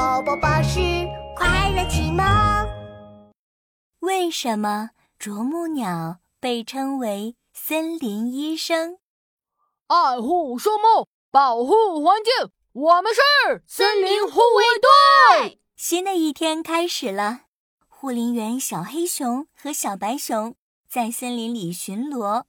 宝宝巴士快乐启蒙。为什么啄木鸟被称为森林医生？爱护树木，保护环境，我们是森林护卫队。新的一天开始了，护林员小黑熊和小白熊在森林里巡逻。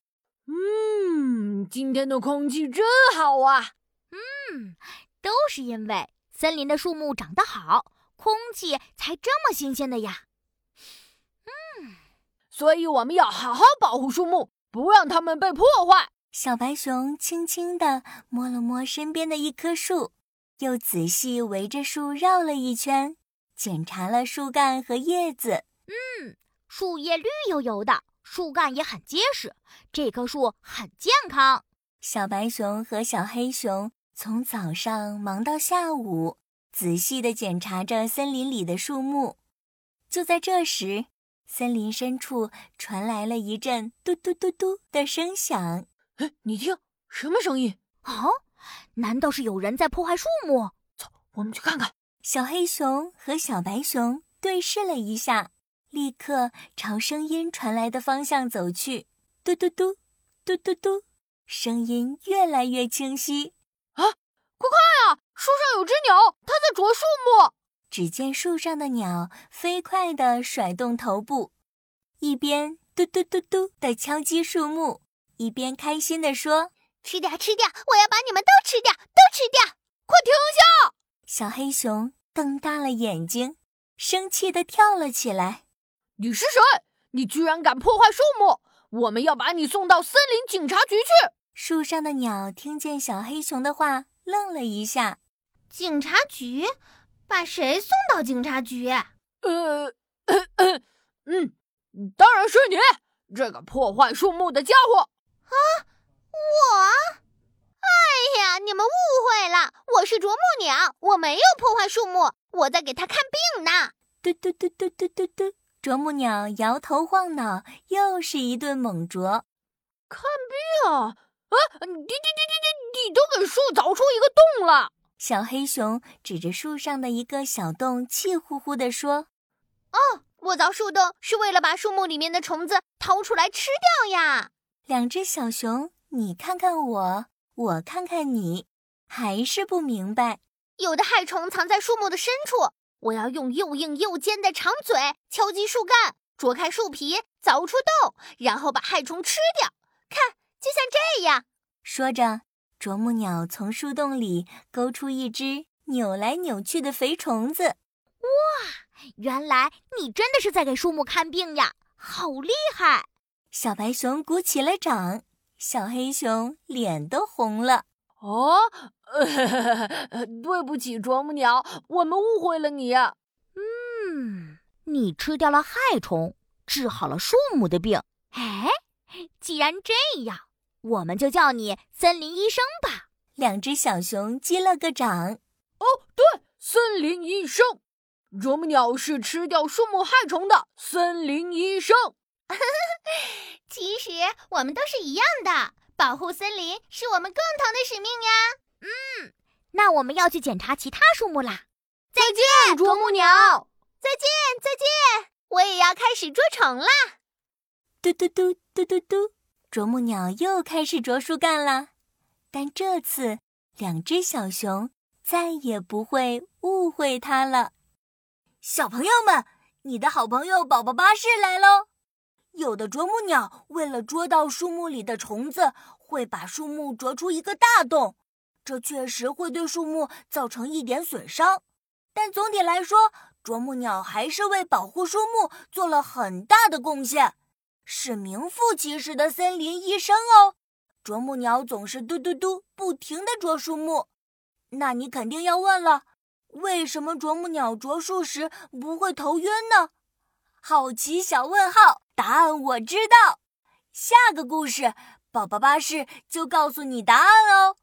嗯，今天的空气真好啊！嗯，都是因为森林的树木长得好，空气才这么新鲜的呀。嗯，所以我们要好好保护树木，不让它们被破坏。小白熊轻轻地摸了摸身边的一棵树，又仔细围着树绕了一圈，检查了树干和叶子。嗯，树叶绿油油的，树干也很结实，这棵树很健康。小白熊和小黑熊。从早上忙到下午，仔细地检查着森林里的树木。就在这时，森林深处传来了一阵“嘟嘟嘟嘟”的声响。哎，你听，什么声音？啊？难道是有人在破坏树木？走，我们去看看。小黑熊和小白熊对视了一下，立刻朝声音传来的方向走去。嘟嘟嘟，嘟嘟嘟，声音越来越清晰。啊！快看啊！树上有只鸟，它在啄树木。只见树上的鸟飞快地甩动头部，一边嘟嘟嘟嘟地敲击树木，一边开心地说：“吃掉，吃掉！我要把你们都吃掉，都吃掉！快停下！”小黑熊瞪大了眼睛，生气地跳了起来：“你是谁？你居然敢破坏树木！我们要把你送到森林警察局去！”树上的鸟听见小黑熊的话，愣了一下。警察局？把谁送到警察局？呃，嗯，当然是你，这个破坏树木的家伙！啊，我？哎呀，你们误会了，我是啄木鸟，我没有破坏树木，我在给他看病呢。嘟嘟嘟嘟嘟嘟嘟，啄木鸟摇头晃脑，又是一顿猛啄。看病？啊！啊你你你你你都给树凿出一个洞了！小黑熊指着树上的一个小洞，气呼呼地说：“哦，我凿树洞是为了把树木里面的虫子掏出来吃掉呀！”两只小熊，你看看我，我看看你，还是不明白。有的害虫藏在树木的深处，我要用又硬又尖的长嘴敲击树干，啄开树皮，凿出洞，然后把害虫吃掉。看。就像这样，说着，啄木鸟从树洞里勾出一只扭来扭去的肥虫子。哇，原来你真的是在给树木看病呀，好厉害！小白熊鼓起了掌，小黑熊脸都红了。哦，对不起，啄木鸟，我们误会了你。嗯，你吃掉了害虫，治好了树木的病。哎，既然这样。我们就叫你森林医生吧。两只小熊击了个掌。哦，对，森林医生，啄木鸟是吃掉树木害虫的森林医生。其实我们都是一样的，保护森林是我们共同的使命呀。嗯，那我们要去检查其他树木啦。再见，啄木鸟。再见，再见。我也要开始捉虫啦。嘟嘟嘟嘟嘟嘟。啄木鸟又开始啄树干了，但这次两只小熊再也不会误会它了。小朋友们，你的好朋友宝宝巴士来喽！有的啄木鸟为了捉到树木里的虫子，会把树木啄出一个大洞，这确实会对树木造成一点损伤。但总体来说，啄木鸟还是为保护树木做了很大的贡献。是名副其实的森林医生哦！啄木鸟总是嘟嘟嘟不停地啄树木，那你肯定要问了：为什么啄木鸟啄树时不会头晕呢？好奇小问号，答案我知道。下个故事，宝宝巴士就告诉你答案哦。